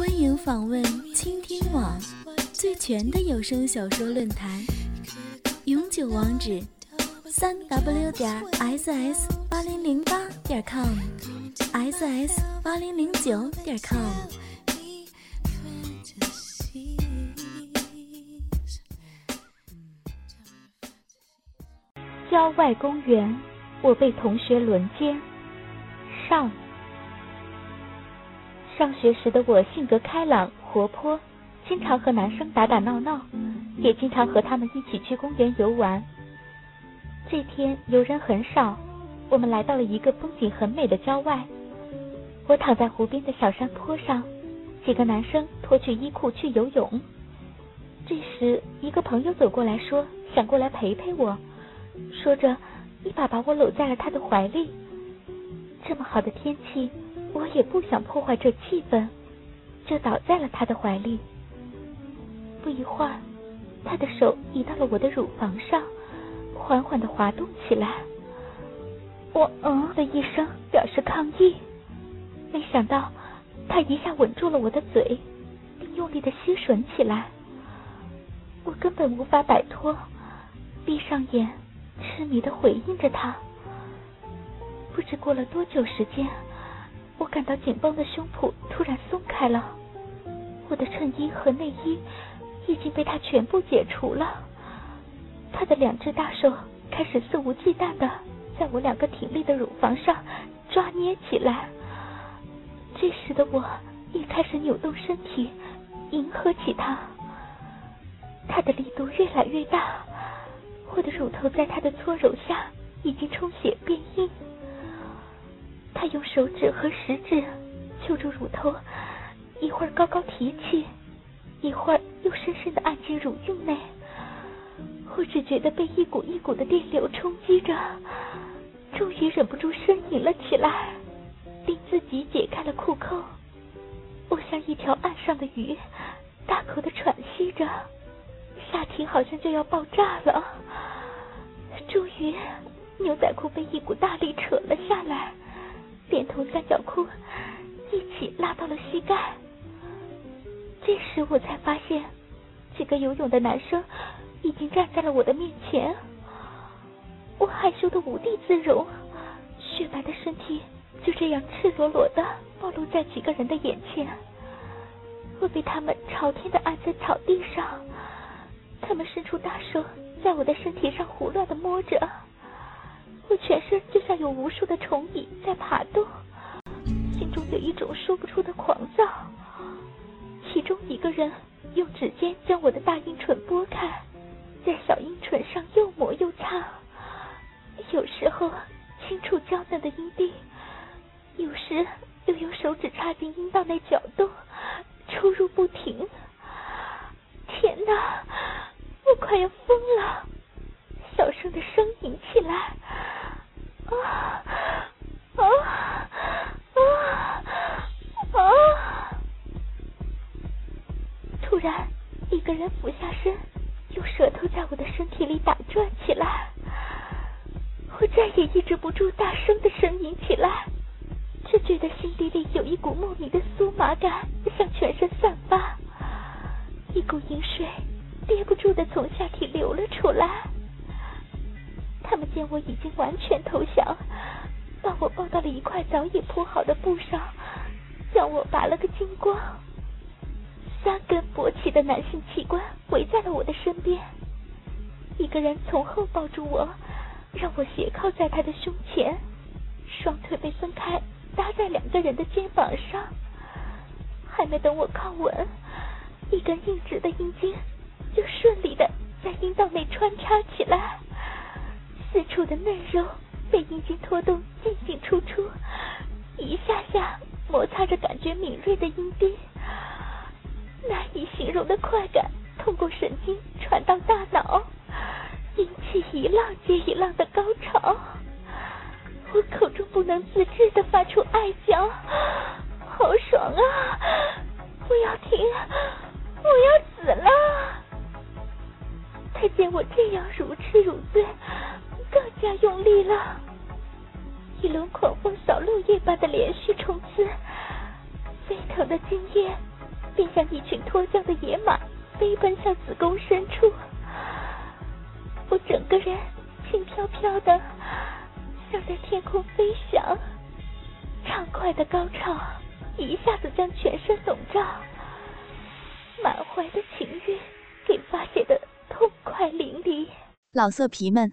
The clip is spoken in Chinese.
欢迎访问倾听网最全的有声小说论坛，永久网址：三 w 点 ss 八零零八点 com，ss 八零零九点 com。郊外公园，我被同学轮奸。上。上学时的我性格开朗活泼，经常和男生打打闹闹，也经常和他们一起去公园游玩。这天游人很少，我们来到了一个风景很美的郊外。我躺在湖边的小山坡上，几个男生脱去衣裤去游泳。这时，一个朋友走过来说想过来陪陪我，说着一把把我搂在了他的怀里。这么好的天气。我也不想破坏这气氛，就倒在了他的怀里。不一会儿，他的手移到了我的乳房上，缓缓的滑动起来。我嗯的一声表示抗议，没想到他一下吻住了我的嘴，并用力的吸吮起来。我根本无法摆脱，闭上眼，痴迷的回应着他。不知过了多久时间。感到紧绷的胸脯突然松开了，我的衬衣和内衣已经被他全部解除了。他的两只大手开始肆无忌惮的在我两个挺立的乳房上抓捏起来。这时的我也开始扭动身体，迎合起他。他的力度越来越大，我的乳头在他的手指和食指揪住乳头，一会儿高高提起，一会儿又深深的按进乳晕内。我只觉得被一股一股的电流冲击着，终于忍不住呻吟了起来，并自己解开了裤扣。我像一条岸上的鱼，大口的喘息着，下体好像就要爆炸了。终于，牛仔裤被一股大力扯了下来。连同三角裤一起拉到了膝盖。这时我才发现，几个游泳的男生已经站在了我的面前。我害羞的无地自容，雪白的身体就这样赤裸裸的暴露在几个人的眼前。我被他们朝天的按在草地上，他们伸出大手在我的身体上胡乱的摸着。全身就像有无数的虫蚁在爬动，心中有一种说不出的狂躁。其中一个人用指尖将我的大阴唇拨开，在小阴唇上又抹又擦，有时候轻触娇嫩的阴蒂，有时又用手指插进阴道内搅动，出入不停。天哪，我快要疯了！小声的呻吟起来。啊啊啊啊！突然，一个人俯下身，用舌头在我的身体里打转起来。我再也抑制不住，大声的呻吟起来，只觉得心底里有一股莫名的酥麻感向全身散发，一股淫水憋不住的从下体流了出来。他们见我已经完全投降，把我抱到了一块早已铺好的布上，将我拔了个精光。三根勃起的男性器官围在了我的身边，一个人从后抱住我，让我斜靠在他的胸前，双腿被分开搭在两个人的肩膀上。还没等我靠稳，一根硬直的阴茎就顺利的在阴道内穿插起来。四处的嫩肉被阴茎拖动，进进出出，一下下摩擦着感觉敏锐的阴蒂，难以形容的快感通过神经传到大脑，引起一浪接一浪的高潮。我口中不能自制的发出爱叫，好爽啊！不要停，我要死了！他见我这样如痴如醉，更加用力了。一轮狂风扫落叶般的连续冲刺，沸腾的精液便像一群脱缰的野马飞奔向子宫深处。我整个人轻飘飘的，像在天空飞翔。畅快的高潮一下子将全身笼罩，满怀的情欲给发泄的痛快淋漓。老色皮们，